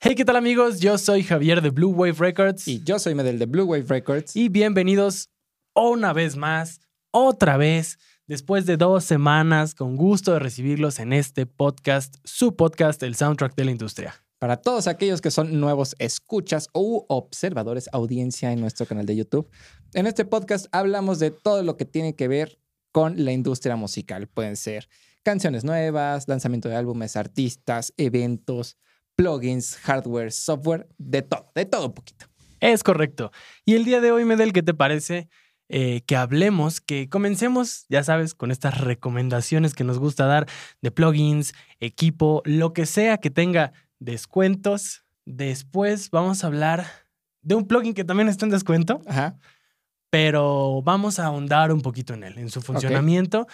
Hey, ¿qué tal amigos? Yo soy Javier de Blue Wave Records Y yo soy Medel de Blue Wave Records. y bienvenidos una vez más, otra vez, después de dos semanas, con gusto de recibirlos en este podcast, su podcast, el soundtrack de la industria. Para todos aquellos que son nuevos escuchas u observadores, audiencia en nuestro canal de YouTube, en este podcast hablamos de todo lo que tiene que ver con la industria musical. Pueden ser canciones nuevas, lanzamiento de álbumes, artistas, eventos, plugins, hardware, software, de todo, de todo un poquito. Es correcto. Y el día de hoy, Medel, ¿qué te parece? eh, que hablemos, que comencemos, ya sabes, con estas recomendaciones que nos gusta dar de plugins, equipo, lo que sea que tenga descuentos. Después vamos a hablar de un plugin que también está en descuento, Ajá. pero vamos a ahondar un poquito en él, en su funcionamiento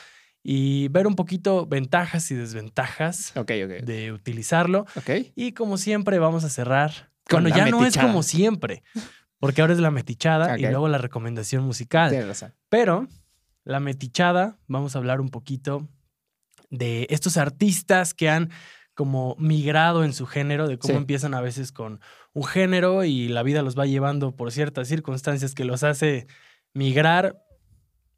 y ver un poquito ventajas y desventajas de utilizarlo. Y como siempre vamos a cerrar. Con bueno, ya no es como siempre, porque ahora es la metichada y luego la recomendación musical. Tienes razón. Pero la metichada, vamos a hablar un poquito de estos artistas que han como migrado en su género, de cómo Sí. empiezan a veces con un género y la vida los va llevando por ciertas circunstancias que los hace migrar.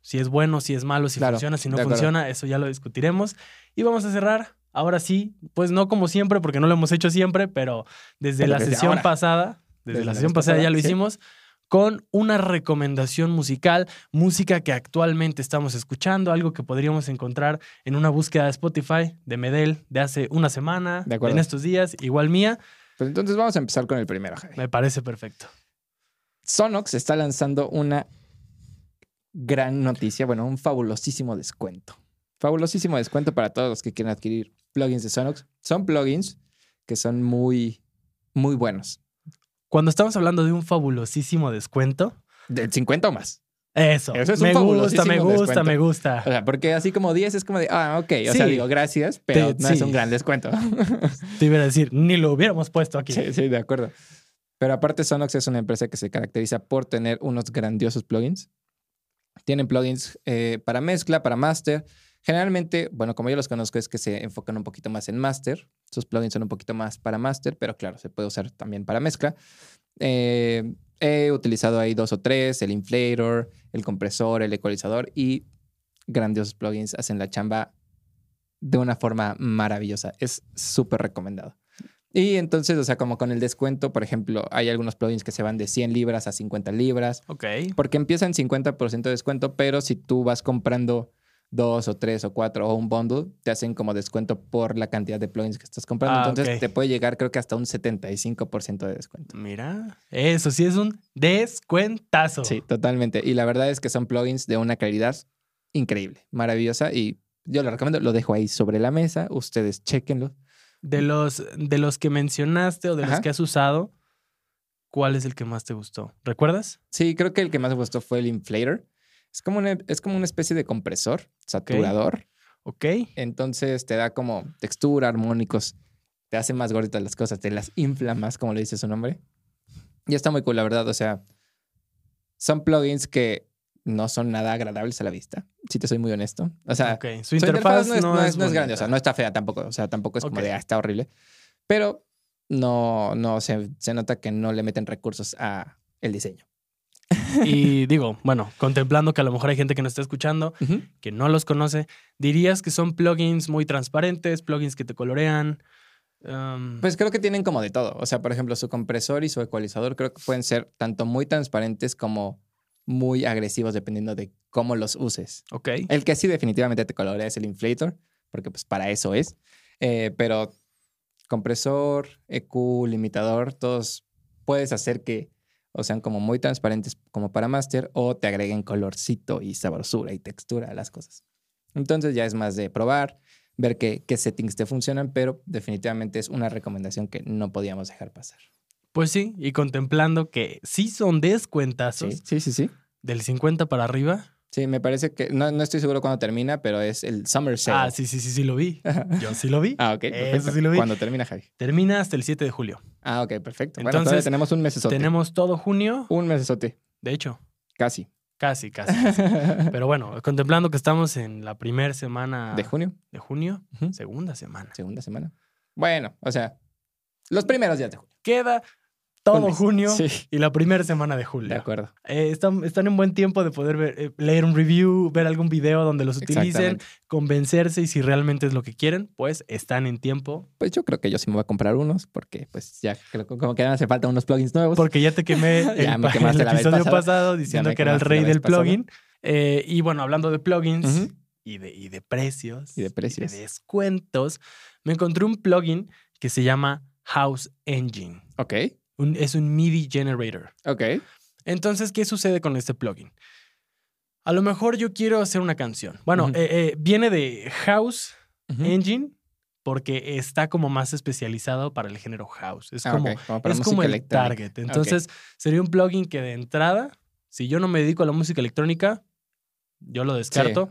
Si es bueno, si es malo, si Claro, funciona, si no acuerdo. funciona, eso ya lo discutiremos. Y vamos a cerrar, ahora sí, pues no como siempre, porque no lo hemos hecho siempre, pero desde Pero la desde sesión ahora. pasada, desde, Desde la sesión pasada ya lo sí. hicimos, con una recomendación musical, música que actualmente estamos escuchando, algo que podríamos encontrar en una búsqueda de Spotify de Medel de hace una semana, De acuerdo. en estos días, igual mía, Pues entonces vamos a empezar con el primero, Javi. me parece perfecto. Sonox está lanzando una gran noticia, bueno, un fabulosísimo descuento. Fabulosísimo descuento para todos los que quieren adquirir plugins de Sonox. Son plugins que son muy, muy buenos. Cuando estamos hablando de un fabulosísimo descuento, Del 50 o más. eso, Eso es un me gusta, me gusta, descuento. me gusta. O sea, porque así como 10 es como de, ah, ok. O Sí. sea, digo, gracias, pero Te- no es un gran descuento. Te iba a decir, ni lo hubiéramos puesto aquí. sí, sí, de acuerdo. Pero aparte, Sonox es una empresa que se caracteriza por tener unos grandiosos plugins. Tienen plugins eh, para mezcla, para master. Generalmente, bueno, como yo los conozco, es que se enfocan un poquito más en master. Sus plugins son un poquito más para master, pero claro, se puede usar también para mezcla. Eh, he utilizado ahí dos o tres, el inflator, el compresor, el ecualizador y grandiosos plugins hacen la chamba de una forma maravillosa. Es súper recomendado. Y entonces, o sea, como con el descuento, por ejemplo, hay algunos plugins que se van de 100 libras a 50 libras, Ok. porque empiezan 50% de descuento, pero si tú vas comprando dos o tres o cuatro o un bundle, te hacen como descuento por la cantidad de plugins que estás comprando. Ah, Entonces, te puede llegar creo que hasta un 75% de descuento. Mira, eso sí es un descuentazo. Sí, totalmente. Y la verdad es que son plugins de una calidad increíble, maravillosa y yo lo recomiendo, lo dejo ahí sobre la mesa, ustedes chequenlo. De los, de los que mencionaste o de los que has usado, ¿cuál es el que más te gustó? ¿Recuerdas? Sí, creo que el que más me gustó fue el inflator. Es como una, es como una especie de compresor, saturador. Ok. Entonces te da como textura, armónicos, te hace más gorditas las cosas, te las infla más, como le dice su nombre. Y está muy cool, la verdad. O sea, son plugins que no son nada agradables a la vista, si te soy muy honesto. O sea. Su su interfaz, no es, no es, no es grande, o sea, bonita. no está fea tampoco. O sea, tampoco es como de, ah, está horrible. Pero no, no se, se nota que no le meten recursos a el diseño. Y digo, bueno, contemplando que a lo mejor hay gente que nos está escuchando que no los conoce, dirías que son plugins muy transparentes, plugins que te colorean. um, Pues creo que tienen como de todo. O sea, por ejemplo, su compresor y su ecualizador creo que pueden ser tanto muy transparentes como muy agresivos dependiendo de cómo los uses. ok. El que sí definitivamente te colorea es el inflator, porque pues para eso es. Eh, pero compresor, EQ, limitador, todos puedes hacer que o sean como muy transparentes como para master o te agreguen colorcito y sabrosura y textura a las cosas. Entonces ya es más de probar, ver qué, qué settings te funcionan, pero definitivamente es una recomendación que no podíamos dejar pasar. Pues sí, y contemplando que sí son descuentazos Sí, sí, sí, sí. del 50 para arriba. Sí, me parece que, no, no estoy seguro cuándo termina, pero es el Summer Sale. Ah, sí, sí, sí, sí lo vi. Yo sí lo vi. Ah, ok, Eso sí lo vi. Cuando termina, Javi. Termina hasta el 7 de julio. Ah, ok, perfecto. Entonces, tenemos un mesesote. Tenemos todo junio. Un mesesote, De hecho, casi. casi, casi. casi. Pero bueno, contemplando que estamos en la primera semana ¿De junio? de junio, segunda semana. Segunda semana. Bueno, o sea, Los primeros días de julio. Queda todo Junio. Sí. y la primera semana de julio. De acuerdo. Eh, están, están en buen tiempo de poder ver, eh, leer un review, ver algún video donde los utilicen, convencerse y si realmente es lo que quieren, pues están en tiempo. Pues yo creo que yo sí me voy a comprar unos porque pues ya creo que como que me hace falta unos plugins nuevos. Porque ya te quemé el, Ya me el episodio pasado diciendo que era el rey del plugin. Eh, y bueno, hablando de plugins y, de, y de precios Y de precios. descuentos, me encontré un plugin que se llama House Engine. Ok, Un- es un MIDI generator. ok. Entonces, ¿qué sucede con este plugin? A lo mejor yo quiero hacer una canción. Bueno, eh, eh, viene de House. Engine porque está como más especializado para el género house. Es Ah, como, es como el electrónica. target. Entonces, sería un plugin que de entrada, si yo no me dedico a la música electrónica, yo lo Sí, descarto.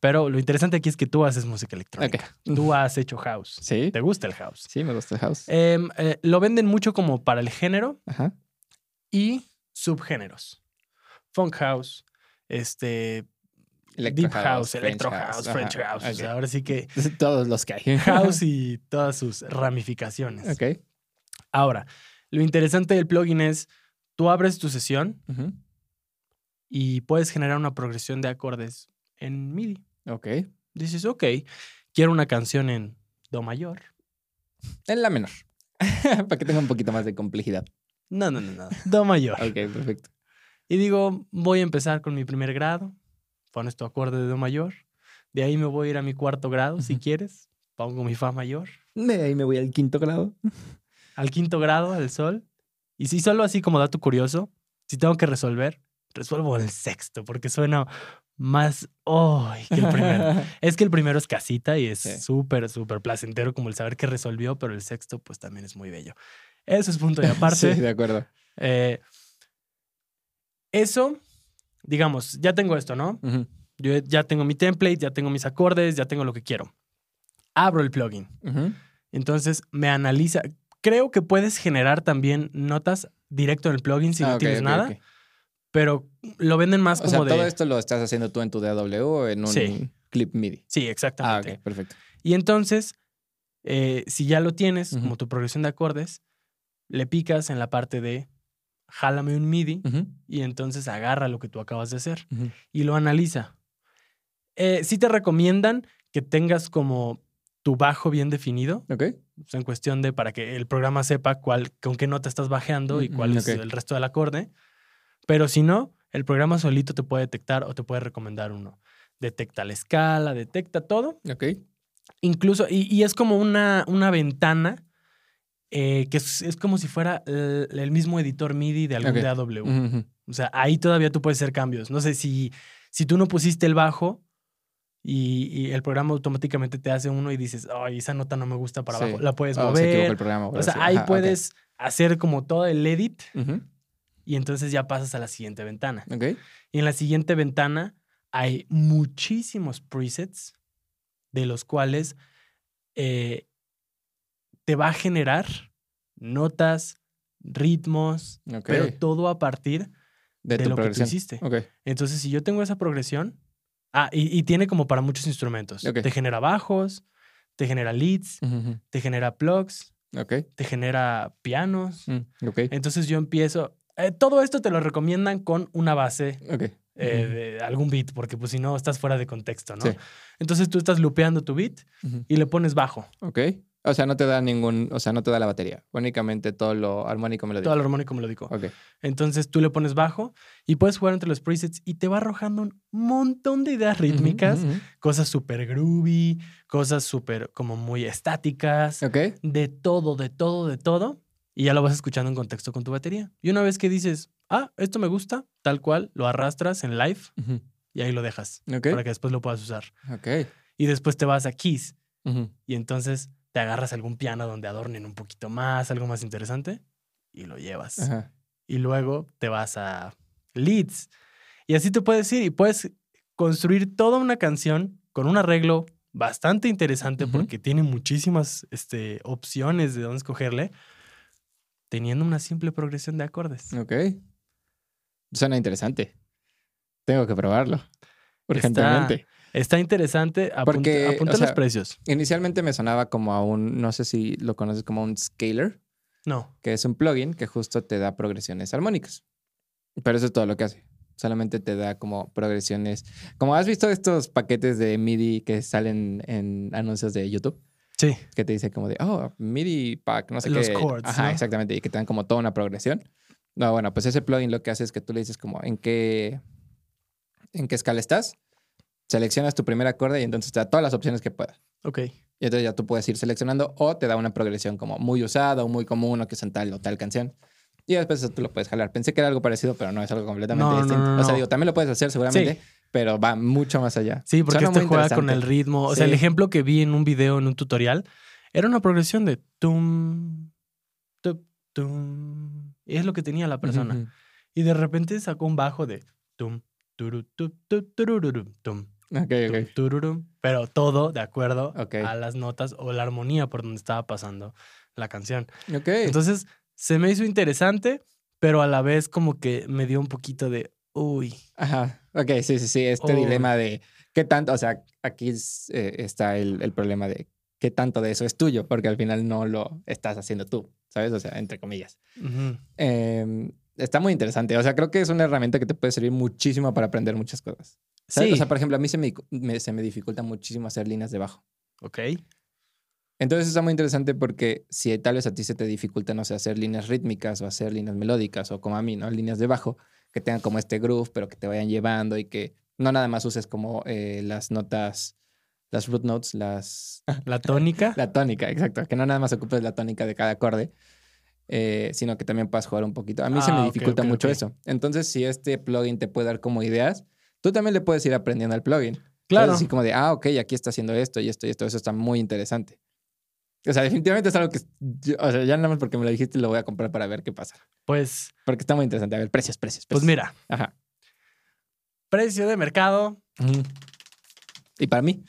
Pero lo interesante aquí es que tú haces música electrónica. Tú has hecho house. Sí, ¿Te gusta el house? sí, me gusta el house. Em, eh, lo venden mucho como para el género Ajá. y subgéneros. Funk house, este, Electro deep house, French electro house, French house. O ok. sea, ahora sí que Todos los que hay. house y todas sus ramificaciones. Ok. Ahora, lo interesante del plugin es, tú abres tu sesión. Y puedes generar una progresión de acordes en MIDI. Ok. Dices, ok, quiero una canción en Do mayor. En la menor. Para que tenga un poquito más de complejidad. No, no, no, no. Do mayor. Ok, perfecto. Y digo, voy a empezar con mi primer grado. Pones tu acorde de Do mayor. De ahí me voy a ir a mi cuarto grado, si quieres. Pongo mi Fa mayor. De ahí me voy al quinto grado. Al quinto grado, al Sol. Y si solo así como dato curioso, si tengo que resolver, resuelvo el sexto, porque suena más... ¡Ay! que el primero. es que el primero es casita y es Sí. súper, súper placentero como el saber que resolvió, pero el sexto pues también es muy bello. Eso es punto de aparte. Sí, de acuerdo. Eh, eso, digamos, ya tengo esto, ¿no? Yo ya tengo mi template, ya tengo mis acordes, ya tengo lo que quiero. Abro el plugin. Entonces me analiza. Creo que puedes generar también notas directo en el plugin si Ah, no tienes nada. Pero lo venden más O como sea, de. todo esto lo estás haciendo tú en tu DAW o en un Sí. clip MIDI. Sí, Ah, exactamente. ok, perfecto. Y entonces, eh, si ya lo tienes como tu progresión de acordes, le picas en la parte de jálame un MIDI y entonces agarra lo que tú acabas de hacer y lo analiza. Eh, sí te recomiendan que tengas como tu bajo bien definido, Ok. o sea, en cuestión de para que el programa sepa cuál, con qué nota estás bajeando y cuál es el resto del acorde. Pero si no, el programa solito te puede detectar o te puede recomendar uno. Detecta la escala, detecta todo. Ok. Incluso, y, y es como una, una ventana eh, que es, es como si fuera el, el mismo editor MIDI de algún Ok. DAW. O sea, ahí todavía tú puedes hacer cambios. No sé si, si tú no pusiste el bajo y, y el programa automáticamente te hace uno y dices, ay, esa nota no me gusta para Sí. abajo. La puedes Oh, se equivocó mover. el programa. O sea, ahí puedes hacer como todo el edit y entonces ya pasas a la siguiente ventana. Ok. Y en la siguiente ventana hay muchísimos presets de los cuales eh, te va a generar notas, ritmos, pero todo a partir de, lo que tú hiciste. Entonces, si yo tengo esa progresión, ah, y, y tiene como para muchos instrumentos. Te genera bajos, te genera leads, te genera plugs, te genera pianos. Mm. Entonces yo empiezo. Eh, todo esto te lo recomiendan con una base eh, de algún beat, porque pues si no estás fuera de contexto, ¿no? Sí. Entonces tú estás lupeando tu beat y le pones bajo. Ok. O sea, no te da ningún, o sea, no te da la batería. Únicamente todo lo armónico melódico. Todo el armónico melódico. Ok. Entonces tú le pones bajo y puedes jugar entre los presets y te va arrojando un montón de ideas rítmicas, cosas súper groovy, cosas súper como muy estáticas, Ok. de todo, de todo, de todo. Y ya lo vas escuchando en contexto con tu batería. Y una vez que dices, ah, esto me gusta, tal cual, lo arrastras en live y ahí lo dejas Ok. para que después lo puedas usar. Ok. Y después te vas a Keys y entonces te agarras algún piano donde adornen un poquito más, algo más interesante y lo llevas. Ajá. Y luego te vas a Leads. Y así te puedes ir y puedes construir toda una canción con un arreglo bastante interesante porque tiene muchísimas este, opciones de dónde escogerle, teniendo una simple progresión de acordes. Ok. Suena interesante. Tengo que probarlo. Urgentemente. Está interesante. Apunta, Porque, apunta o sea, los precios. Inicialmente me sonaba como a un, no sé si lo conoces como un scaler, No. que es un plugin que justo te da progresiones armónicas. Pero eso es todo lo que hace. Solamente te da como progresiones. Como has visto estos paquetes de MIDI que salen en anuncios de YouTube, Sí. que te dice como de, oh, MIDI pack, no sé Los qué. chords, Ajá, ¿no? exactamente. Y que te dan como toda una progresión. No, bueno, pues ese plugin lo que hace es que tú le dices como en qué, en qué escala estás, seleccionas tu primer acorde y entonces te da todas las opciones que puedas. Ok. Y entonces ya tú puedes ir seleccionando o te da una progresión como muy usada o muy común o que es en tal o tal canción. Y después tú lo puedes jalar. Pensé que era algo parecido, pero no es algo completamente No, no, distinto. no, O sea, digo, también lo puedes hacer seguramente, pero va mucho más allá. Sí, porque Suena este juega con el ritmo. O sea, el Sí. ejemplo que vi en un video, en un tutorial, era una progresión de tum, tup, tum. Y es lo que tenía la persona. Ujú, Y de repente sacó un bajo de tum, turu, tup, tup, turururum, tum, ujú. Ok, tum, ok. tururum, pero todo de acuerdo Ok. a las notas o la armonía por donde estaba pasando la canción. Entonces, se me hizo interesante, pero a la vez como que me dio un poquito de, uy, Ajá. Ok, sí, sí, sí. Este Oh. dilema de qué tanto, o sea, aquí es, eh, está el, el problema de qué tanto de eso es tuyo, porque al final no lo estás haciendo tú, ¿sabes? O sea, entre comillas. Eh, está muy interesante. O sea, creo que es una herramienta que te puede servir muchísimo para aprender muchas cosas. ¿Sabes? Sí. O sea, por ejemplo, a mí se me, me- se me dificulta muchísimo hacer líneas de bajo. ok. Entonces está muy interesante porque si tal vez a ti se te dificulta, no sé, hacer líneas rítmicas o hacer líneas melódicas o como a mí, ¿no? Líneas de bajo que tengan como este groove, pero que te vayan llevando y que no nada más uses como eh, las notas, las root notes, las... La tónica. la tónica, exacto. Que no nada más ocupes la tónica de cada acorde, eh, sino que también puedas jugar un poquito. A mí se Ah, me ok, dificulta mucho eso. Entonces, si este plugin te puede dar como ideas, tú también le puedes ir aprendiendo al plugin. Claro. Así como de, ah, ok, aquí está haciendo esto y esto y esto. Eso está muy interesante. O sea, definitivamente es algo que, o sea, ya nada más porque me lo dijiste, lo voy a comprar para ver qué pasa. Pues, Porque está muy interesante. A ver, precios, precios. pues precios. mira, Ajá. precio de mercado. Y para mí,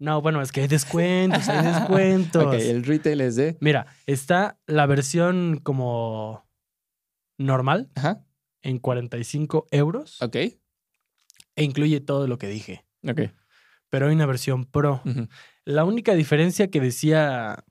No, bueno, es que hay descuentos, hay descuentos. ok, el retail es de, Mira, está la versión como normal ajá, en 45 euros ok, e incluye todo lo que dije. ok. Pero hay una versión pro. Ujú. La única diferencia que decía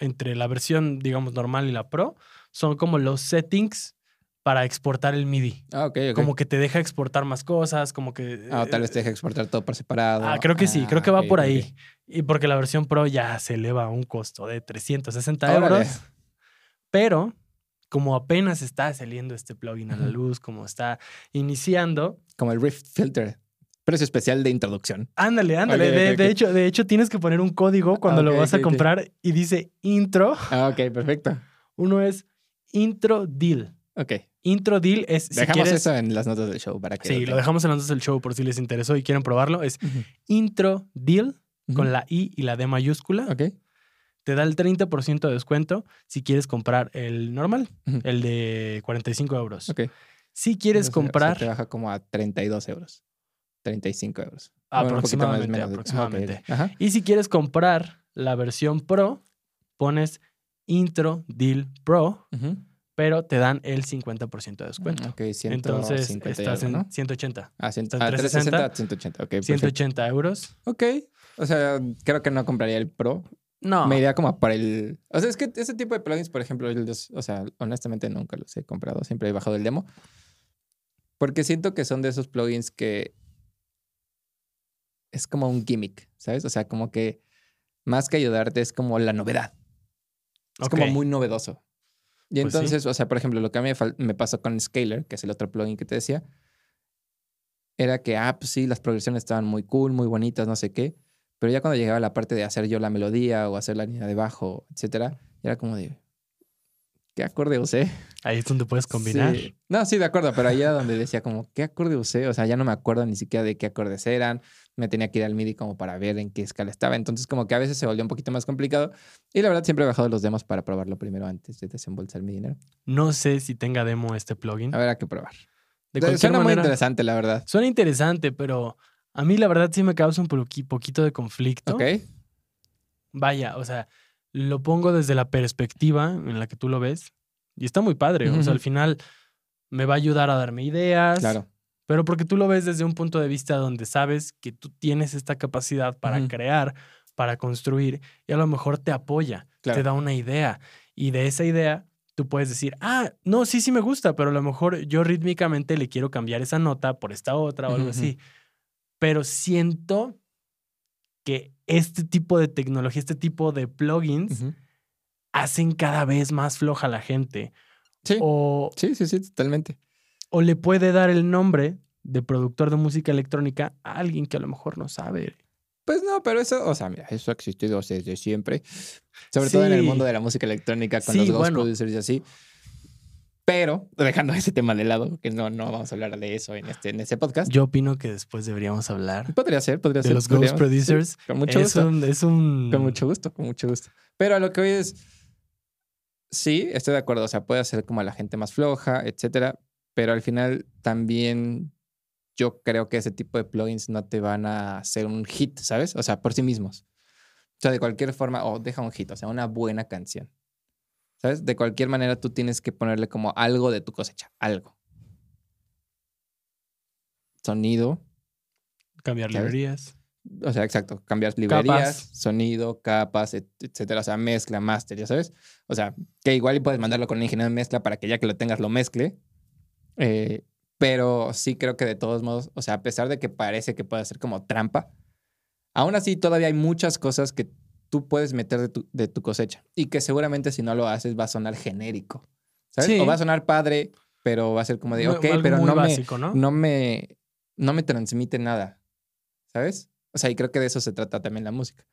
entre la versión, digamos, normal y la pro son como los settings para exportar el MIDI. Ah, ok. Como que te deja exportar más cosas, como que... Ah, tal vez te deja exportar todo por separado. Ah, creo que sí, creo que va ok, por ahí. Y porque la versión Pro ya se eleva a un costo de 360 Órale. euros. Pero como apenas está saliendo este plugin a la luz, como está iniciando, Como el Rift Filter. Precio especial de introducción. ándale, ándale. De, hecho, de hecho, tienes que poner un código cuando lo vas a comprar y dice intro. Ah, ok, perfecto. Uno es intro deal. Ok. Intro deal es si Dejamos quieres. eso en las notas del show para que. Sí, lo dejamos en las notas del show por si les interesó y quieren probarlo. Es intro deal con la I y la D mayúscula. Ok. te da el 30% de descuento si quieres comprar el normal, Ujú. el de 45 euros. Ok. Si quieres Entonces, comprar te baja como a 32 euros. 35 euros. Bueno, más, aproximadamente, de- aproximadamente. Ah. Ajá. Y si quieres comprar la versión Pro, pones Intro Deal Pro, pero te dan el 50% de descuento. Ok, 150 Entonces estás en ¿no? 180. Ah, cien- está en ah, 360, 360, 180. Ok, perfecto. 180 euros. Ok. O sea, creo que no compraría el Pro. No. Me iría como para el. O sea, es que ese tipo de plugins, por ejemplo, o sea, honestamente nunca los he comprado. Siempre he bajado el demo. Porque siento que son de esos plugins que. Es como un gimmick, ¿sabes? O sea, como que más que ayudarte es como la novedad. Es como muy novedoso. Y Pues sí. entonces, o sea, por ejemplo, lo que a mí me pasó con Scaler, que es el otro plugin que te decía, era que, ah, pues sí, las progresiones estaban muy cool, muy bonitas, no sé qué. Pero ya cuando llegaba la parte de hacer yo la melodía o hacer la línea de bajo, etcétera, era como de, ¿qué acorde usé? Ahí es donde puedes combinar. Sí. No, sí, de acuerdo, pero ahí era donde decía como, ¿qué acorde usé? O sea, ya no me acuerdo ni siquiera de qué acordes eran. Me tenía que ir al MIDI como para ver en qué escala estaba. Entonces, como que a veces se volvió un poquito más complicado. Y la verdad, siempre he bajado los demos para probarlo primero antes de desembolsar mi dinero. No sé si tenga demo este plugin. A ver, hay que probar. De cualquier Suena muy manera, interesante, la verdad. suena interesante, pero a mí la verdad sí me causa un poqui- poquito de conflicto. Ok. Vaya, o sea, lo pongo desde la perspectiva en la que tú lo ves y está muy padre. O sea, al final me va a ayudar a darme ideas. Claro. Pero porque tú lo ves desde un punto de vista donde sabes que tú tienes esta capacidad para crear, para construir y a lo mejor te apoya, Claro. te da una idea. Y de esa idea, tú puedes decir, ah, no, sí, sí me gusta, pero a lo mejor yo rítmicamente le quiero cambiar esa nota por esta otra o algo así. Pero siento que este tipo de tecnología, este tipo de plugins, hacen cada vez más floja a la gente. Sí. O, Sí, sí, sí, totalmente. o le puede dar el nombre de productor de música electrónica a alguien que a lo mejor no sabe. Pues no, pero eso, o sea, mira, eso ha existido desde siempre. Sobre todo en el mundo de la música electrónica con Sí, los ghost bueno. producers y así. Pero, dejando ese tema de lado, que no, no vamos a hablar de eso en este, en este podcast. Yo opino que después deberíamos hablar Podría ser, podría de ser. los ghost producers. sí, con mucho es, gusto. un, es un... Con mucho gusto, con mucho gusto. Pero a lo que hoy es. Sí, estoy de acuerdo. O sea, puede hacer como a la gente más floja, etcétera. Pero al final también yo creo que ese tipo de plugins no te van a hacer un hit, ¿sabes? O sea, por sí mismos. O sea, de cualquier forma, o deja un hit, o sea, una buena canción. ¿Sabes? De cualquier manera tú tienes que ponerle como algo de tu cosecha, algo. Sonido, Cambiar ¿sabes? librerías. o sea, exacto, cambiar librerías, Capas. sonido, capas, et- etcétera, o sea, mezcla, master, ya sabes. O sea, que igual y puedes mandarlo con un ingeniero de mezcla para que ya que lo tengas lo mezcle. Eh, pero sí creo que de todos modos, o sea, a pesar de que parece que puede ser como trampa, aún así todavía hay muchas cosas que tú puedes meter de tu, de tu cosecha y que seguramente si no lo haces va a sonar genérico, ¿sabes? Sí. O va a sonar padre, pero va a ser como de, ok, algo pero no me, básico, ¿no? no me, no me transmite nada, ¿sabes? O sea, y creo que de eso se trata también la música.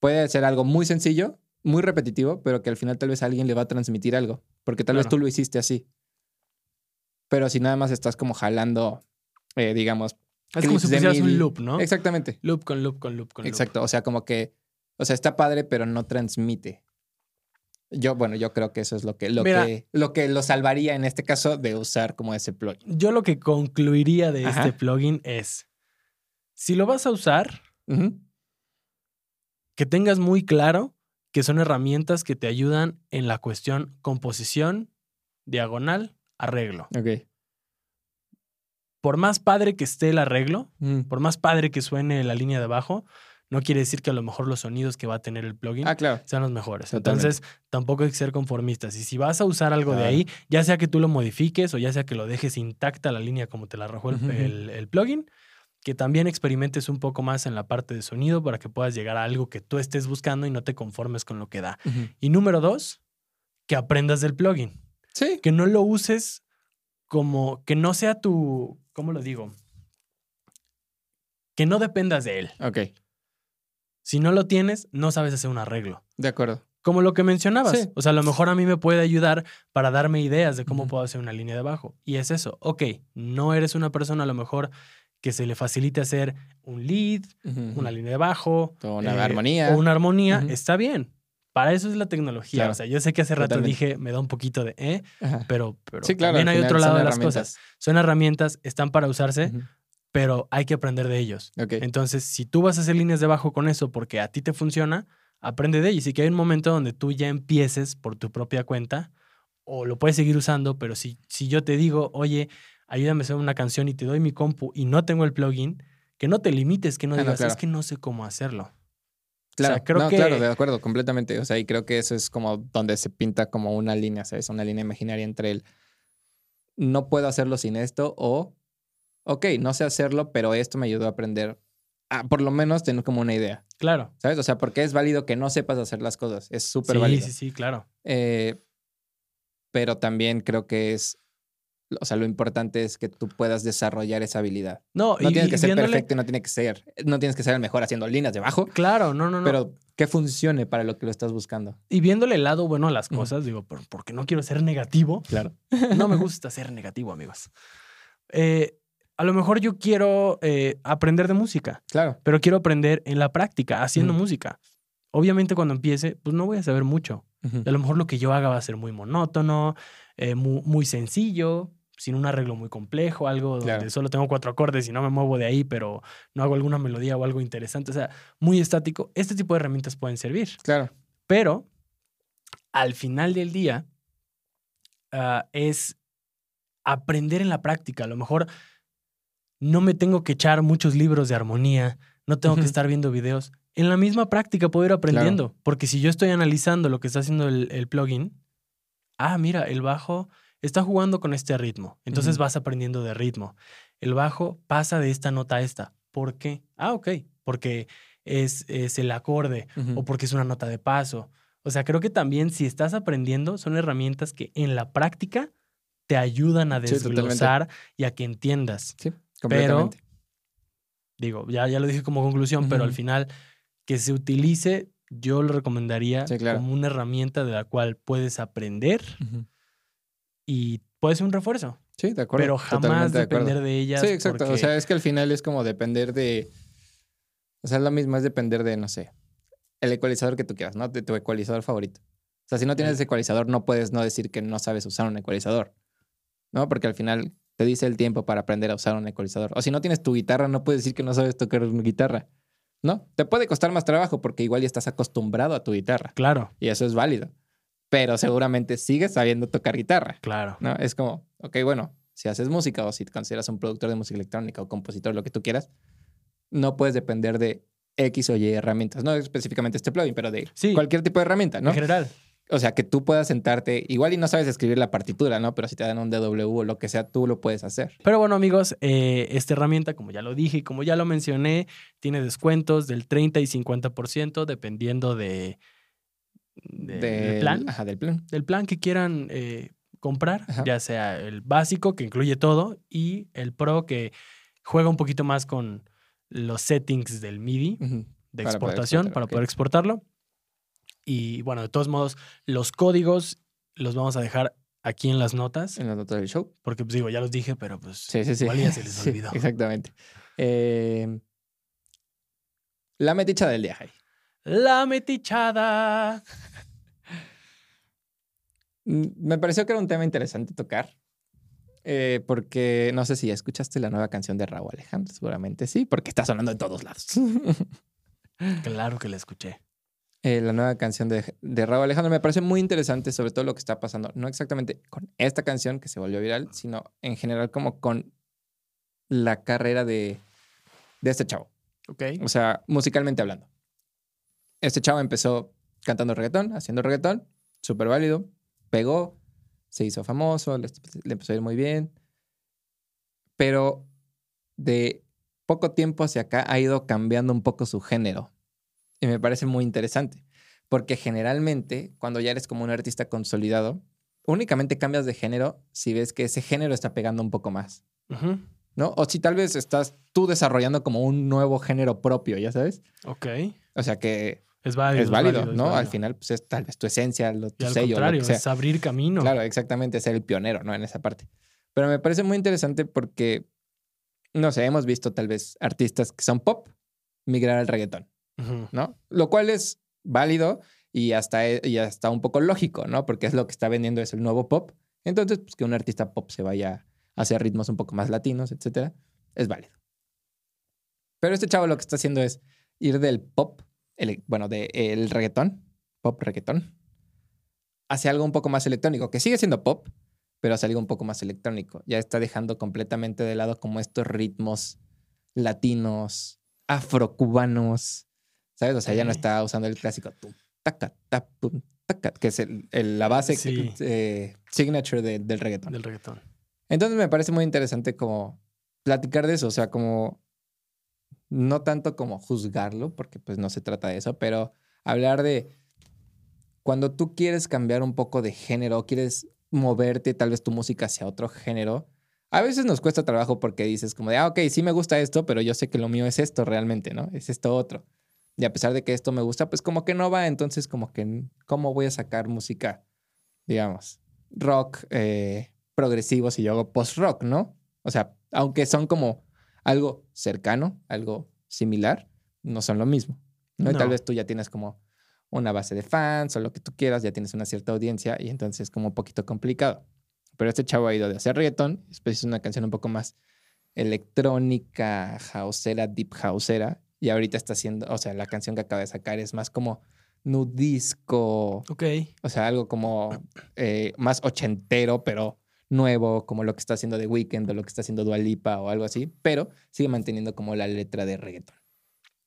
Puede ser algo muy sencillo, muy repetitivo, pero que al final tal vez a alguien le va a transmitir algo, porque tal vez Claro. tú lo hiciste así. Pero si nada más estás como jalando, eh, digamos, Es como si pusieras un loop, ¿no? exactamente, Loop con loop con loop con loop. exacto, o sea, como que, o sea, está padre, pero no transmite. Yo, bueno, yo creo que eso es lo que, lo Mira. que, lo que lo salvaría en este caso de usar como ese plugin. Yo lo que concluiría de Ajá. este plugin es, si lo vas a usar, que tengas muy claro que son herramientas que te ayudan en la cuestión composición, diagonal, arreglo. Ok. Por más padre que esté el arreglo, Mm. por más padre que suene la línea de abajo, no quiere decir que a lo mejor los sonidos que va a tener el plugin Ah, claro. sean los mejores. Totalmente. Entonces, tampoco hay que ser conformistas. Y si vas a usar algo de ahí, ya sea que tú lo modifiques o ya sea que lo dejes intacta la línea como te la arrojó el, el- el plugin, que también experimentes un poco más en la parte de sonido para que puedas llegar a algo que tú estés buscando y no te conformes con lo que da. Y número dos, que aprendas del plugin. Sí. Que no lo uses como, que no sea tu, ¿cómo lo digo? Que no dependas de él. Ok. Si no lo tienes, no sabes hacer un arreglo. De acuerdo. Como lo que mencionabas. Sí. O sea, a lo mejor a mí me puede ayudar para darme ideas de cómo puedo hacer una línea de bajo. Y es eso. Ok, no eres una persona a lo mejor que se le facilite hacer un lead, una línea de bajo. O una eh, armonía. O una armonía. Está bien. Para eso es la tecnología. Claro. O sea, yo sé que hace rato Totalmente. dije, me da un poquito de eh, Ajá. pero, pero Sí, claro. también al hay otro lado de las cosas. Son herramientas, están para usarse. Pero hay que aprender de ellos. Entonces, si tú vas a hacer líneas de bajo con eso porque a ti te funciona, aprende de ello. Y que hay un momento donde tú ya empieces por tu propia cuenta o lo puedes seguir usando, pero si, si yo te digo, oye, ayúdame a hacer una canción y te doy mi compu y no tengo el plugin, que no te limites, que no Ah, no, digas, claro. es que no sé cómo hacerlo. Claro, O sea, creo no, que- claro, de acuerdo, completamente. O sea, y creo que eso es como donde se pinta como una línea, ¿sabes? Una línea imaginaria entre el no puedo hacerlo sin esto o, ok, no sé hacerlo, pero esto me ayudó a aprender a por lo menos tener como una idea, Claro. ¿sabes? O sea, porque es válido que no sepas hacer las cosas, es súper Sí, válido. sí, sí, claro. Eh, pero también creo que es, o sea, lo importante es que tú puedas desarrollar esa habilidad. No, No y- tienes y que ser viéndole- perfecto y no tiene que ser, no tienes que ser el mejor haciendo líneas de bajo, Claro, no, no, no. pero que funcione para lo que lo estás buscando. y viéndole el lado bueno a las cosas, digo, por- porque no quiero ser negativo. Claro. No me gusta ser negativo, amigos. Eh, a lo mejor yo quiero eh, aprender de música, Claro. pero quiero aprender en la práctica, haciendo música. Obviamente cuando empiece, pues no voy a saber mucho. A lo mejor lo que yo haga va a ser muy monótono, eh, mu- muy, sencillo, sin un arreglo muy complejo, algo donde Claro. solo tengo cuatro acordes y no me muevo de ahí, pero no hago alguna melodía o algo interesante. O sea, muy estático. Este tipo de herramientas pueden servir. Claro. Pero al final del día ah, es aprender en la práctica. A lo mejor no me tengo que echar muchos libros de armonía, no tengo que estar viendo videos. En la misma práctica puedo ir aprendiendo, porque si yo estoy analizando lo que está haciendo el, el plugin, ah, mira, el bajo está jugando con este ritmo. Entonces vas aprendiendo de ritmo. El bajo pasa de esta nota a esta. ¿Por qué? Ah, ok. Porque es, es el acorde o porque es una nota de paso. O sea, creo que también si estás aprendiendo, son herramientas que en la práctica te ayudan a Sí, desglosar y a que entiendas. Sí, completamente. Digo, ya, ya lo dije como conclusión, pero al final que se utilice, yo lo recomendaría Sí, claro. como una herramienta de la cual puedes aprender y puede ser un refuerzo, Sí, de acuerdo. pero jamás totalmente de acuerdo. depender de ellas. Sí, exacto. O sea, es que al final es como depender de. O sea, es lo mismo, es depender de, no sé, el ecualizador que tú quieras, ¿no? De tu ecualizador favorito. O sea, si no tienes ecualizador, no puedes no decir que no sabes usar un ecualizador, ¿no? Porque al final te dice el tiempo para aprender a usar un ecualizador. O si no tienes tu guitarra, no puedes decir que no sabes tocar una guitarra, ¿no? Te puede costar más trabajo porque igual ya estás acostumbrado a tu guitarra Claro, y eso es válido. Pero seguramente sigues sabiendo tocar guitarra. claro. ¿no? Es como, ok, bueno, si haces música o si te consideras un productor de música electrónica o compositor, lo que tú quieras, no puedes depender de X o Y herramientas, no específicamente este plugin, pero de Sí. cualquier tipo de herramienta, ¿no? En general. O sea, que tú puedas sentarte, igual y no sabes escribir la partitura, ¿no? Pero si te dan un DW o lo que sea, tú lo puedes hacer. Pero bueno, amigos, eh, esta herramienta, como ya lo dije y como ya lo mencioné, tiene descuentos del 30 y 50% dependiendo de, de- del Del- plan. Ajá, del plan. del plan que quieran eh, comprar, Ajá. ya sea el básico, que incluye todo, y el pro, que juega un poquito más con los settings del MIDI de Para exportación para poder exportarlo. Y bueno, de todos modos, los códigos los vamos a dejar aquí en las notas, En las notas del show. porque pues digo, ya los dije, pero pues Sí, sí, sí. igual ya se les olvidó. exactamente. Eh, la meticha del día, Javi. La metichada. Mm, Me pareció que era un tema interesante tocar. eh, porque no sé si ya escuchaste la nueva canción de Raúl Alejandro. Seguramente sí, porque está sonando en todos lados. Claro que la escuché. Eh, la nueva canción de, de Raúl Alejandro me parece muy interesante, sobre todo lo que está pasando. No exactamente con esta canción que se volvió viral, sino en general, como con la carrera de, de este chavo. Ok. O sea, musicalmente hablando. Este chavo empezó cantando reggaetón, haciendo reggaetón, súper válido, pegó, se hizo famoso, le, le empezó a ir muy bien. Pero de poco tiempo hacia acá ha ido cambiando un poco su género. Y me parece muy interesante. Porque generalmente, cuando ya eres como un artista consolidado, únicamente cambias de género si ves que ese género está pegando un poco más. ¿No? O si tal vez estás tú desarrollando como un nuevo género propio, ¿ya sabes? Ok. O sea que Es válido. es válido, es ¿no? Al válido. final, pues es tal vez tu esencia, lo, Y tu al sello, lo contrario, que sea. es abrir camino. Claro, exactamente, ser el pionero, ¿no? En esa parte. Pero me parece muy interesante porque, no sé, hemos visto tal vez artistas que son pop migrar al reggaetón, ¿no? Lo cual es válido y hasta, e- y hasta un poco lógico, ¿no? Porque es lo que está vendiendo, es el nuevo pop. Entonces, pues que un artista pop se vaya hacia ritmos un poco más latinos, etcétera, es válido. Pero este chavo lo que está haciendo es ir del pop, ele- bueno, del reggaetón, pop reggaetón, hacia algo un poco más electrónico, que sigue siendo pop, pero hacia algo un poco más electrónico. Ya está dejando completamente de lado como estos ritmos latinos, afrocubanos, ¿sabes? O sea, ya no está usando el clásico tum, taca, ta, pum, taca, que es el- el- la base Sí. eh, signature de- del reggaetón. Del reggaetón. Entonces me parece muy interesante como platicar de eso, o sea, como no tanto como juzgarlo, porque pues no se trata de eso, pero hablar de cuando tú quieres cambiar un poco de género, quieres moverte tal vez tu música hacia otro género, a veces nos cuesta trabajo porque dices como de, ah, ok, sí me gusta esto, pero yo sé que lo mío es esto realmente, ¿no? Es esto otro. Y a pesar de que esto me gusta, pues como que no va, entonces como que, ¿cómo voy a sacar música, digamos, rock, eh, progresivo si yo hago post-rock, ¿no? O sea, aunque son como algo cercano, algo similar, no son lo mismo. ¿no? Y tal vez tú ya tienes como una base de fans o lo que tú quieras, ya tienes una cierta audiencia y entonces es como un poquito complicado. Pero este chavo ha ido de hacer reggaetón, después hizo una canción un poco más electrónica, houseera, deep houseera, y ahorita está haciendo, o sea, la canción que acaba de sacar es más como nudisco, Ok. o sea, algo como eh, más ochentero, pero nuevo, como lo que está haciendo The Weeknd o lo que está haciendo Dua Lipa o algo así, pero sigue manteniendo como la letra de reggaeton.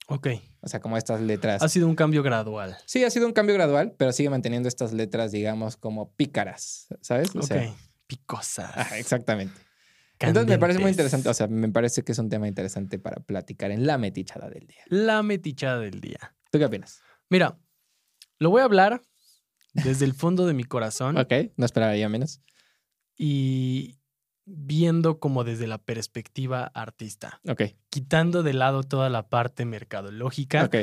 Ok. O sea, como estas letras. Ha sido un cambio gradual. Sí, ha sido un cambio gradual, pero sigue manteniendo estas letras, digamos, como pícaras, ¿sabes? O ok. sea, Picosas. exactamente. Entonces me parece muy interesante, o sea, me parece que es un tema interesante para platicar en la metichada del día. La metichada del día. ¿Tú qué opinas? Mira, lo voy a hablar desde el fondo de mi corazón Ok, no esperaba yo menos. y viendo como desde la perspectiva artista, Ok, quitando de lado toda la parte mercadológica ok,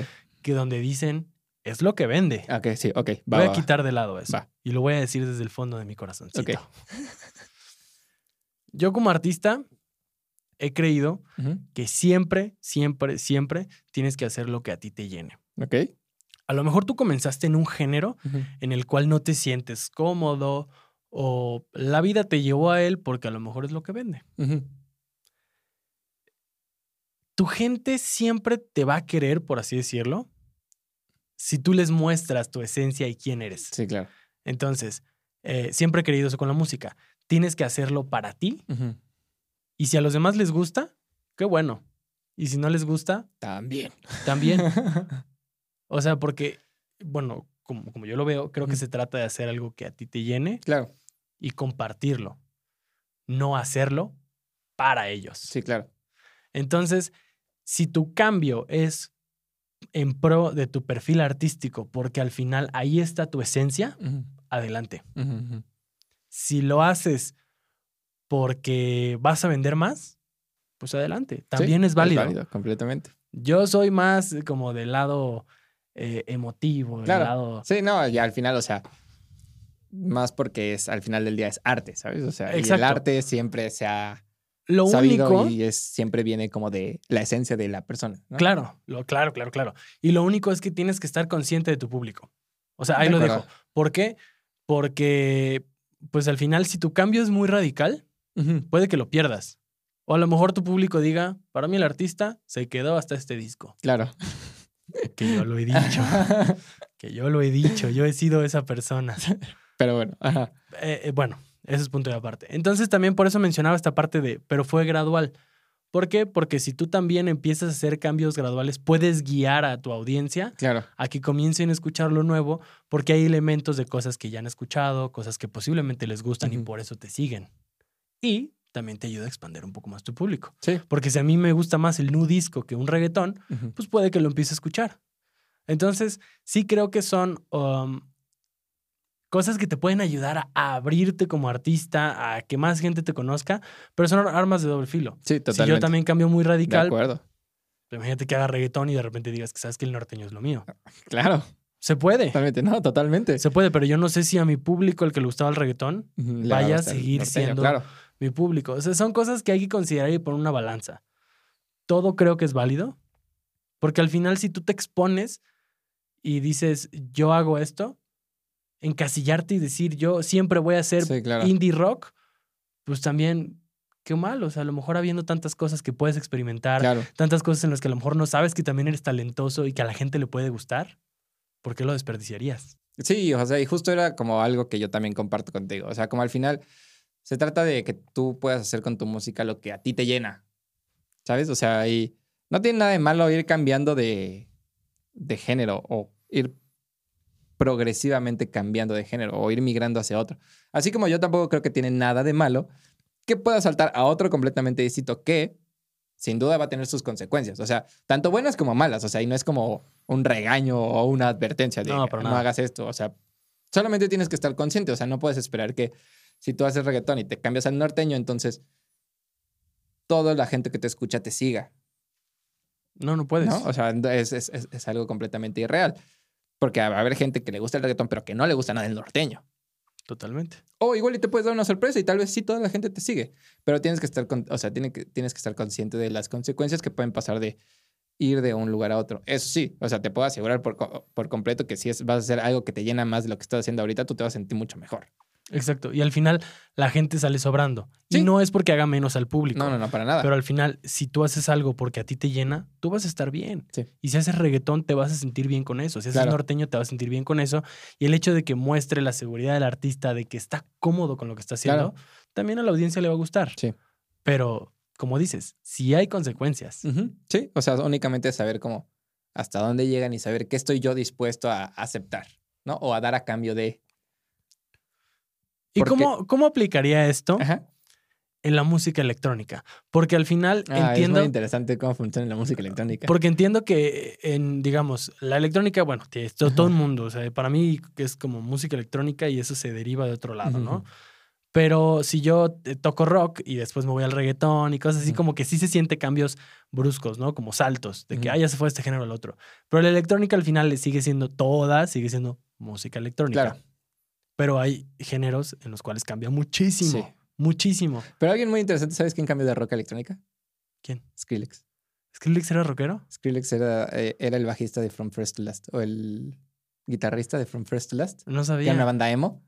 que donde dicen es lo que vende. ok, sí, ok. Va, voy va, a quitar de lado eso Va. y lo voy a decir desde el fondo de mi corazoncito. Ok. Yo como artista he creído que siempre, siempre, siempre tienes que hacer lo que a ti te llene. Ok. A lo mejor tú comenzaste en un género en el cual no te sientes cómodo o la vida te llevó a él porque a lo mejor es lo que vende. Tu gente siempre te va a querer, por así decirlo, si tú les muestras tu esencia y quién eres. Sí, claro. Entonces, eh, siempre he creído eso con la música. Tienes que hacerlo para ti y si a los demás les gusta, qué bueno. Y si no les gusta, También. también. O sea, porque, bueno, como, como yo lo veo, creo que se trata de hacer algo que a ti te llene claro, y compartirlo, no hacerlo para ellos. sí, claro. Entonces, si tu cambio es en pro de tu perfil artístico, porque al final ahí está tu esencia, adelante. Si lo haces porque vas a vender más, pues adelante. También Sí, es válido. completamente. Yo soy más como del lado eh, emotivo, del lado... Sí, no, ya al final, o sea, más porque es al final del día es arte, ¿sabes? O sea, y el arte siempre se ha Lo sabido único... y es, siempre viene como de la esencia de la persona. ¿no? Claro, lo, claro, claro, claro. Y lo único es que tienes que estar consciente de tu público. O sea, ahí De lo acuerdo. dejo. ¿Por qué? Porque, pues al final, si tu cambio es muy radical, puede que lo pierdas. O a lo mejor tu público diga, para mí el artista se quedó hasta este disco. Claro. Que yo lo he dicho, que yo lo he dicho, yo he sido esa persona. Pero bueno, ajá. Eh, eh, bueno, ese es punto de aparte. Entonces también por eso mencionaba esta parte de, pero fue gradual. ¿Por qué? Porque si tú también empiezas a hacer cambios graduales, puedes guiar a tu audiencia Claro. a que comiencen a escuchar lo nuevo, porque hay elementos de cosas que ya han escuchado, cosas que posiblemente les gustan y por eso te siguen. Y también te ayuda a expandir un poco más tu público. Sí. Porque si a mí me gusta más el nu disco que un reggaetón, pues puede que lo empiece a escuchar. Entonces, sí creo que son um, cosas que te pueden ayudar a, abrirte como artista, a que más gente te conozca, pero son armas de doble filo. Sí, Si totalmente. yo también cambio muy De radical, acuerdo. imagínate que haga reggaetón y de repente digas que sabes que el norteño es lo mío. Claro. Se puede. Totalmente. No, totalmente. Se puede, pero yo no sé si a mi público, el que le gustaba el reggaetón, le vaya va a seguir norteño, siendo- Claro. mi público. O sea, son cosas que hay que considerar y poner una balanza. Todo creo que es válido, porque al final si tú te expones y dices, yo hago esto, encasillarte y decir, yo siempre voy a hacer Sí, claro. indie rock, pues también, qué mal. O sea, a lo mejor habiendo tantas cosas que puedes experimentar, Claro. tantas cosas en las que a lo mejor no sabes que también eres talentoso y que a la gente le puede gustar, ¿por qué lo desperdiciarías? Sí, o sea, y justo era como algo que yo también comparto contigo. O sea, como al final se trata de que tú puedas hacer con tu música lo que a ti te llena. ¿Sabes? O sea, y no tiene nada de malo ir cambiando de, de género o ir progresivamente cambiando de género o ir migrando hacia otro. Así como yo tampoco creo que tiene nada de malo que pueda saltar a otro completamente distinto que sin duda va a tener sus consecuencias. O sea, tanto buenas como malas. O sea, y no es como un regaño o una advertencia de No, no, nada. hagas esto. O sea, solamente tienes que estar consciente. O sea, no puedes esperar que si tú haces reggaetón y te cambias al norteño, entonces toda la gente que te escucha te siga. No, no puedes. ¿no? O sea, es- es algo completamente irreal. Porque va a haber gente que le gusta el reggaetón, pero que no le gusta nada el norteño. Totalmente. O igual y te puedes dar una sorpresa y tal vez sí toda la gente te sigue. Pero tienes que estar, con- o sea, tiene que, tienes que estar consciente de las consecuencias que pueden pasar de ir de un lugar a otro. Eso sí, o sea, te puedo asegurar por, por completo que si es, vas a hacer algo que te llena más de lo que estás haciendo ahorita, tú te vas a sentir mucho mejor. Exacto. Y al final la gente sale sobrando. Y no es porque haga menos al público. No, no, no, para nada. Pero al final, si tú haces algo porque a ti te llena, tú vas a estar bien. Sí. Y si haces reggaetón, te vas a sentir bien con eso. Si haces Claro. norteño, te vas a sentir bien con eso. Y el hecho de que muestre la seguridad del artista, de que está cómodo con lo que está haciendo, también a la audiencia le va a gustar. Sí. Pero, como dices, si hay consecuencias. Sí, o sea, únicamente saber cómo hasta dónde llegan y saber qué estoy yo dispuesto a aceptar, ¿no? O a dar a cambio de. ¿Y Porque- cómo, cómo aplicaría esto Ajá. en la música electrónica? Porque al final Ah, Es entiendo. muy interesante cómo funciona la música electrónica. Porque entiendo que en, digamos, la electrónica, bueno, que es to- todo el mundo, o sea, para mí es como música electrónica y eso se deriva de otro lado, ¿no? Pero si yo eh, toco rock y después me voy al reggaetón y cosas así, como que sí se siente cambios bruscos, ¿no? Como saltos, de que, ah, ya se fue este género al otro. Pero la electrónica al final sigue siendo toda, sigue siendo música electrónica. Claro. Pero hay géneros en los cuales cambia muchísimo, Sí. muchísimo. Pero alguien muy interesante, ¿sabes quién cambió de rock a electrónica? ¿Quién? Skrillex. ¿Skrillex era rockero? Skrillex era, eh, era el bajista de From First to Last, o el guitarrista de From First to Last, No que era sabía. una banda emo.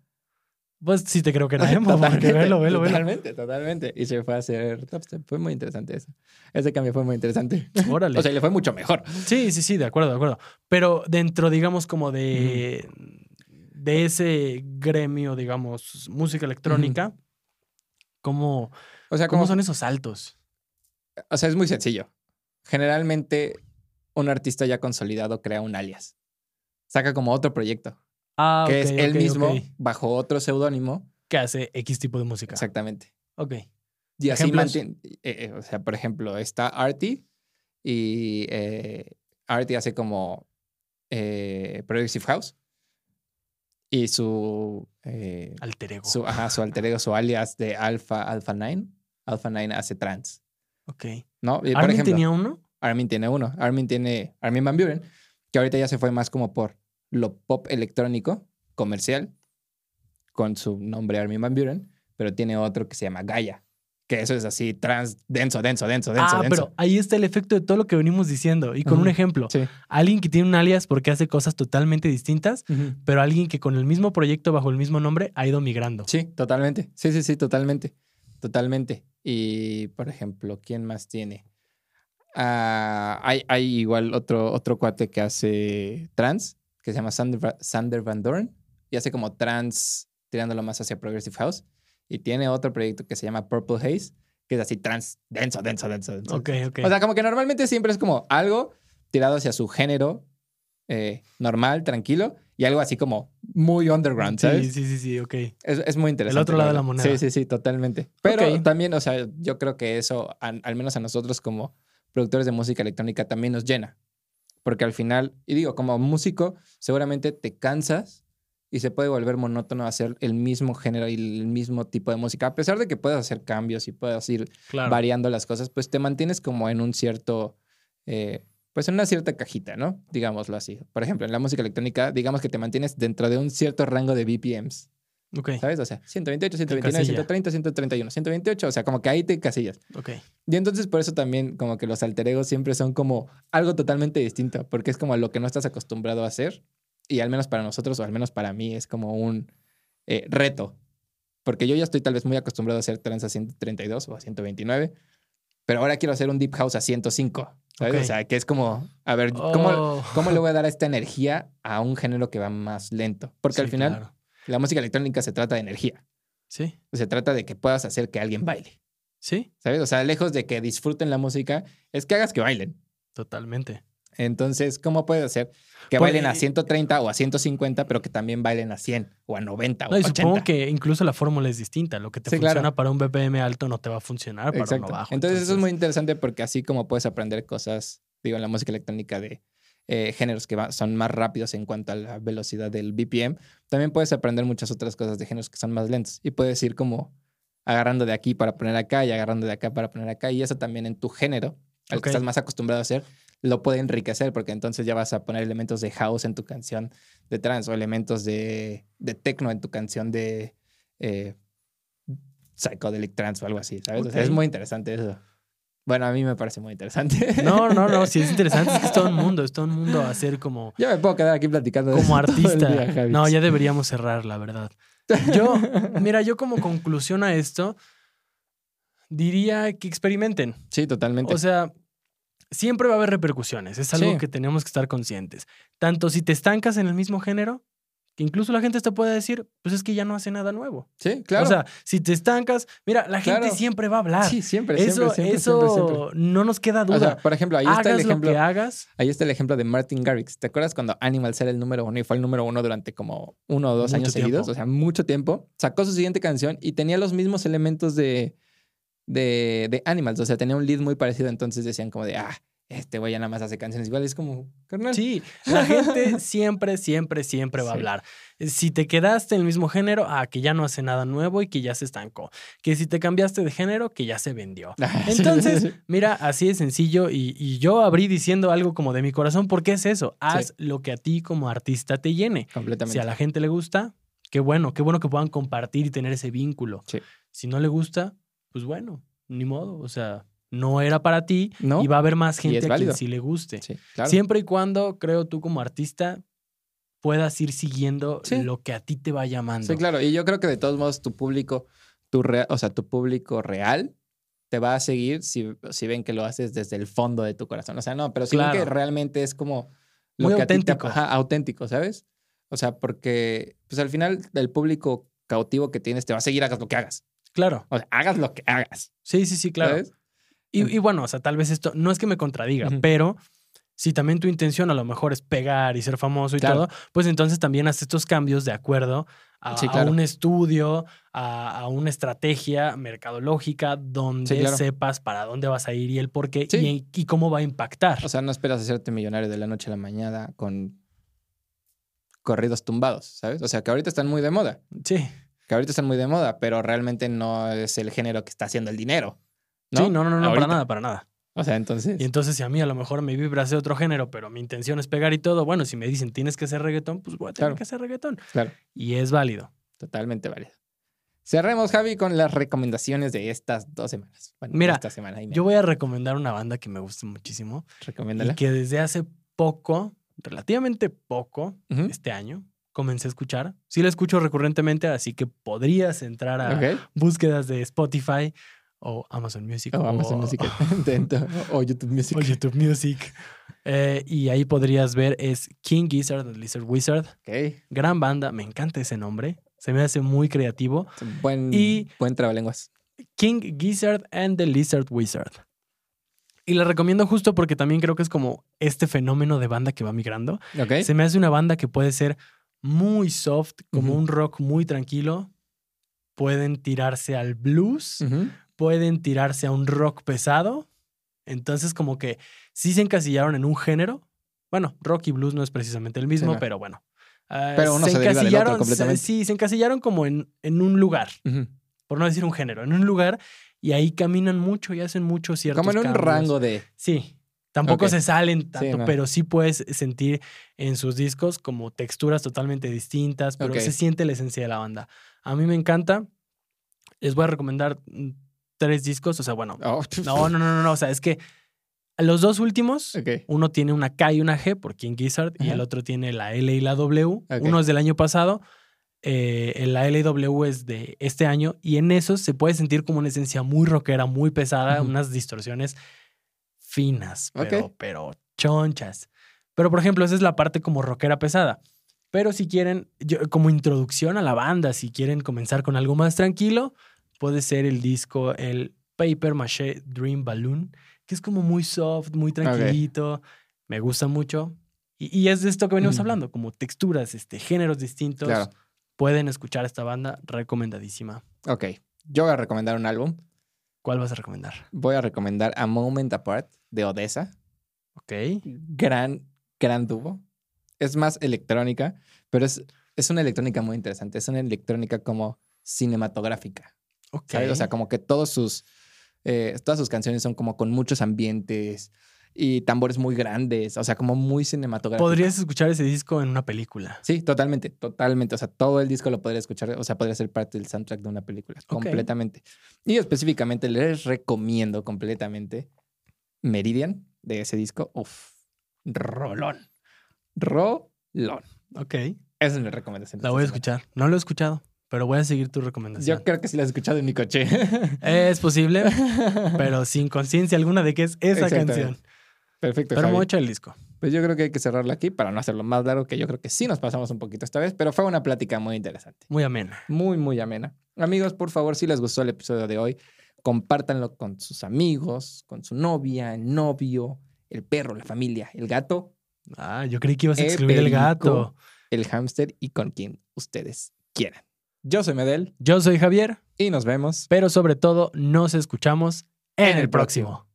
Pues sí te creo que era emo, porque velo, velo, velo. Totalmente, totalmente. Y se fue a hacer dubstep. Fue muy interesante eso. Ese cambio fue muy interesante. Órale. O sea, le fue mucho mejor. Sí, sí, sí, de acuerdo, de acuerdo. Pero dentro, digamos, como de, de ese gremio, digamos, música electrónica, ¿cómo, O sea, ¿cómo son esos saltos? o sea, es muy sencillo. Generalmente, un artista ya consolidado crea un alias. Saca como otro proyecto, Ah, que es él mismo bajo otro seudónimo. Que hace X tipo de música. Exactamente. Ok. Y así mantiene. eh, eh, o sea, por ejemplo, está Artie y eh, Artie hace como Progressive House y su, eh, Alter ego. su, ajá, su alter ego, su alias de Alpha, Alpha 9. Alpha 9 hace trance, ok. ¿no? Y, por ¿Armin ejemplo, tenía uno? Armin tiene uno. Armin tiene Armin Van Buren, que ahorita ya se fue más como por lo pop electrónico comercial con su nombre Armin Van Buren, pero tiene otro que se llama Gaia, que eso es así trans denso, denso, denso, denso, ah, denso. pero ahí está el efecto de todo lo que venimos diciendo. Y con un ejemplo, Sí. alguien que tiene un alias porque hace cosas totalmente distintas, pero alguien que con el mismo proyecto bajo el mismo nombre ha ido migrando. Sí, totalmente. Sí, sí, sí, totalmente. Totalmente. Y, por ejemplo, ¿quién más tiene? Ah, hay, hay igual otro, otro cuate que hace trans, que se llama Sander, Sander Van Doren, y hace como trans tirándolo más hacia Progressive House. Y tiene otro proyecto que se llama Purple Haze, que es así trans denso, denso, denso, denso. Ok, ok. O sea, como que normalmente siempre es como algo tirado hacia su género eh, normal, tranquilo, y algo así como muy underground, ¿sabes? Sí, sí, sí, sí, ok. Es, es muy interesante. otro lado de la moneda. Sí, sí, sí, totalmente. Pero también, o sea, yo creo que eso, an- al menos a nosotros como productores de música electrónica, también nos llena. Porque al final, y digo, como músico, seguramente te cansas y se puede volver monótono hacer el mismo género y el mismo tipo de música. A pesar de que puedas hacer cambios y puedas ir Claro. variando las cosas, pues te mantienes como en un cierto, eh, pues en una cierta cajita, ¿no? Digámoslo así. Por ejemplo, en la música electrónica, digamos que te mantienes dentro de un cierto rango de BPMs, Ok, ¿sabes? O sea, 128, 129, casilla. 130, 131, 128, o sea, como que ahí te casillas. ok. Y entonces por eso también como que los alter egos siempre son como algo totalmente distinto, porque es como a lo que no estás acostumbrado a hacer y al menos para nosotros o al menos para mí es como un eh, reto, porque yo ya estoy tal vez muy acostumbrado a hacer trance a 132 o a 129, pero ahora quiero hacer un deep house a 105, ¿sabes? O sea, que es como, a ver, ¿cómo, Oh. ¿cómo le voy a dar esta energía a un género que va más lento? Porque al final claro. la música electrónica se trata de energía, Sí, se trata de que puedas hacer que alguien baile. sí, ¿Sabes? O sea, lejos de que disfruten la música, es que hagas que bailen. totalmente. Entonces, ¿cómo puedes hacer que Pues, bailen a eh, 130 o a 150, pero que también bailen a 100 o a 90 o No, y 80? supongo que incluso la fórmula es distinta. Lo que te Sí, funciona claro. para un BPM alto no te va a funcionar para Exacto. uno bajo. Entonces, eso es muy interesante porque así como puedes aprender cosas, digo, en la música electrónica de eh, géneros que va- son más rápidos en cuanto a la velocidad del BPM, también puedes aprender muchas otras cosas de géneros que son más lentos y puedes ir como agarrando de aquí para poner acá y agarrando de acá para poner acá y eso también en tu género, al que estás más acostumbrado a hacer, lo puede enriquecer porque entonces ya vas a poner elementos de house en tu canción de trance o elementos de, de techno en tu canción de eh, psychedelic trance o algo así, ¿sabes? O sea, Ok. es muy interesante eso. Bueno, a mí me parece muy interesante. No, no, no, sí es interesante. Es que es todo un mundo, es todo un mundo hacer como, Ya me puedo quedar aquí platicando de como eso el artista. día. No, ya deberíamos cerrar, la verdad. Yo, mira, yo como conclusión a esto, diría que experimenten. Sí, totalmente. O sea, siempre va a haber repercusiones. Es algo Sí. que tenemos que estar conscientes. Tanto si te estancas en el mismo género, que incluso la gente te puede decir, pues es que ya no hace nada nuevo. Sí, claro. O sea, si te estancas, mira, la gente siempre va a hablar. sí, siempre, eso siempre, siempre, eso siempre, siempre. no nos queda duda. O sea, por ejemplo, ahí está el ejemplo. lo que hagas. Ahí está el ejemplo de Martin Garrix. ¿Te acuerdas cuando Animals era el número uno y fue el número uno durante como uno o dos Mucho años tiempo. seguidos? O sea, mucho tiempo. Sacó su siguiente canción y tenía los mismos elementos de, de, de Animals. O sea, tenía un lead muy parecido. Entonces decían como de, ah, este güey ya nada más hace canciones iguales. Es como, carnal. Sí, la gente siempre, siempre, siempre va a hablar. Si te quedaste en el mismo género, ah, que ya no hace nada nuevo y que ya se estancó. Que si te cambiaste de género, que ya se vendió. Sí, Entonces, mira, así de sencillo y, y yo abrí diciendo algo como de mi corazón, porque es eso, haz lo que a ti como artista te llene. completamente. Si a la gente le gusta, qué bueno, qué bueno que puedan compartir y tener ese vínculo. Sí. Si no le gusta, pues bueno, ni modo, o sea, no era para ti ¿No? y va a haber más gente a quien sí le guste. Sí, claro. Siempre y cuando, creo tú como artista, puedas ir siguiendo Sí. lo que a ti te va llamando. Sí, claro. Y yo creo que de todos modos tu público, tu rea- o sea, tu público real te va a seguir si, si ven que lo haces desde el fondo de tu corazón. O sea, no, pero si ven que Claro. realmente es como lo Muy que a ti te- auténtico. ajá, auténtico, ¿sabes? O sea, porque pues al final el público cautivo que tienes te va a seguir hagas lo que hagas. Claro. O sea, hagas lo que hagas. Sí, sí, sí, claro. Y, y bueno, o sea, tal vez esto no es que me contradiga, pero si también tu intención a lo mejor es pegar y ser famoso y Claro. todo, pues entonces también haz estos cambios de acuerdo a, Sí, a un estudio, a, a una estrategia mercadológica donde Sí, claro. sepas para dónde vas a ir y el por qué Sí. y, y cómo va a impactar. O sea, no esperas hacerte millonario de la noche a la mañana con corridos tumbados, ¿sabes? O sea, que ahorita están muy de moda. sí. Que ahorita están muy de moda, pero realmente no es el género que está haciendo el dinero. ¿no? Sí, no, no, no, para nada, para nada. O sea, entonces. Y entonces, si a mí a lo mejor me vibra hacer otro género, pero mi intención es pegar y todo, bueno, si me dicen tienes que hacer reggaetón, pues voy a tener Claro. que hacer reggaetón. Claro, Y es válido. totalmente válido. Cerremos, Javi, con las recomendaciones de estas dos semanas. Bueno, Mira, esta semana. Yo voy a recomendar una banda que me gusta muchísimo Recomiéndala. y que desde hace poco, relativamente poco, este año, comencé a escuchar. Sí la escucho recurrentemente, así que podrías entrar a búsquedas de Spotify o Amazon Music O Amazon Music. O YouTube Music. o YouTube Music. Eh, y ahí podrías ver, es King Gizzard and Lizard Wizard. Ok. Gran banda, me encanta ese nombre. Se me hace muy creativo. Buen, Y- buen trabalenguas. King Gizzard and the Lizard Wizard. Y la recomiendo justo porque también creo que es como este fenómeno de banda que va migrando. Ok. Se me hace una banda que puede ser muy soft, como un rock muy tranquilo. Pueden tirarse al blues, pueden tirarse a un rock pesado. Entonces, como que sí se encasillaron en un género. Bueno, rock y blues no es precisamente el mismo, no. pero bueno. Ah, Pero uno se deriva del otro encasillaron- completamente. Sí, se encasillaron como en, en un lugar, por no decir un género, en un lugar y ahí caminan mucho y hacen mucho ciertos Como en un cambios. rango de. Sí. Tampoco se salen tanto, no. pero sí puedes sentir en sus discos como texturas totalmente distintas, pero se siente la esencia de la banda. A mí me encanta. Les voy a recomendar mm, tres discos, o sea, bueno, Oh, no, no, no, no, no, o sea, es que los dos últimos, uno tiene una K y una G por King Gizzard y el otro tiene la L y la W. Uno es del año pasado, eh, la L y W es de este año y en esos se puede sentir como una esencia muy rockera, muy pesada, unas distorsiones finas, pero, pero chonchas. Pero por ejemplo, esa es la parte como rockera pesada. Pero si quieren, yo- como introducción a la banda, si quieren comenzar con algo más tranquilo, puede ser el disco, el Paper Maché Dream Balloon, que es como muy soft, muy tranquilito. Me gusta mucho. Y, y es de esto que venimos hablando, como texturas, este, géneros distintos. Claro. Pueden escuchar esta banda, recomendadísima. Ok. Yo voy a recomendar un álbum. ¿Cuál vas a recomendar? Voy a recomendar A Moment Apart de Odessa. Ok. Gran, gran dúo. Es más electrónica, pero es, es una electrónica muy interesante. Es una electrónica como cinematográfica. Ok. ¿sabes? O sea, como que todos sus, eh, todas sus canciones son como con muchos ambientes y tambores muy grandes. O sea, como muy cinematográficos. Podrías escuchar ese disco en una película. Sí, totalmente, totalmente. O sea, todo el disco lo podría escuchar, o sea, podría ser parte del soundtrack de una película, completamente. Y específicamente les recomiendo completamente Meridian de ese disco. Uf, rolón. Rolón. Ok. Esa es mi recomendación. La voy a escuchar. No lo he escuchado, pero voy a seguir tu recomendación. Yo creo que sí la he escuchado en mi coche. Es posible, pero sin conciencia alguna de que es esa canción. Perfecto. Pero Javi. echar el disco. Pues yo creo que hay que cerrarlo aquí para no hacerlo más largo, que yo creo que sí nos pasamos un poquito esta vez, pero fue una plática muy interesante. Muy amena. Muy, muy amena. Amigos, por favor, si les gustó el episodio de hoy, compártanlo con sus amigos, con su novia, el novio, el perro, la familia, el gato, Ah, yo creí que ibas a excluir el perico. gato. el hámster y con quien ustedes quieran. Yo soy Medel Yo soy Javier, y nos vemos pero sobre todo nos escuchamos en, En el el próximo. próximo.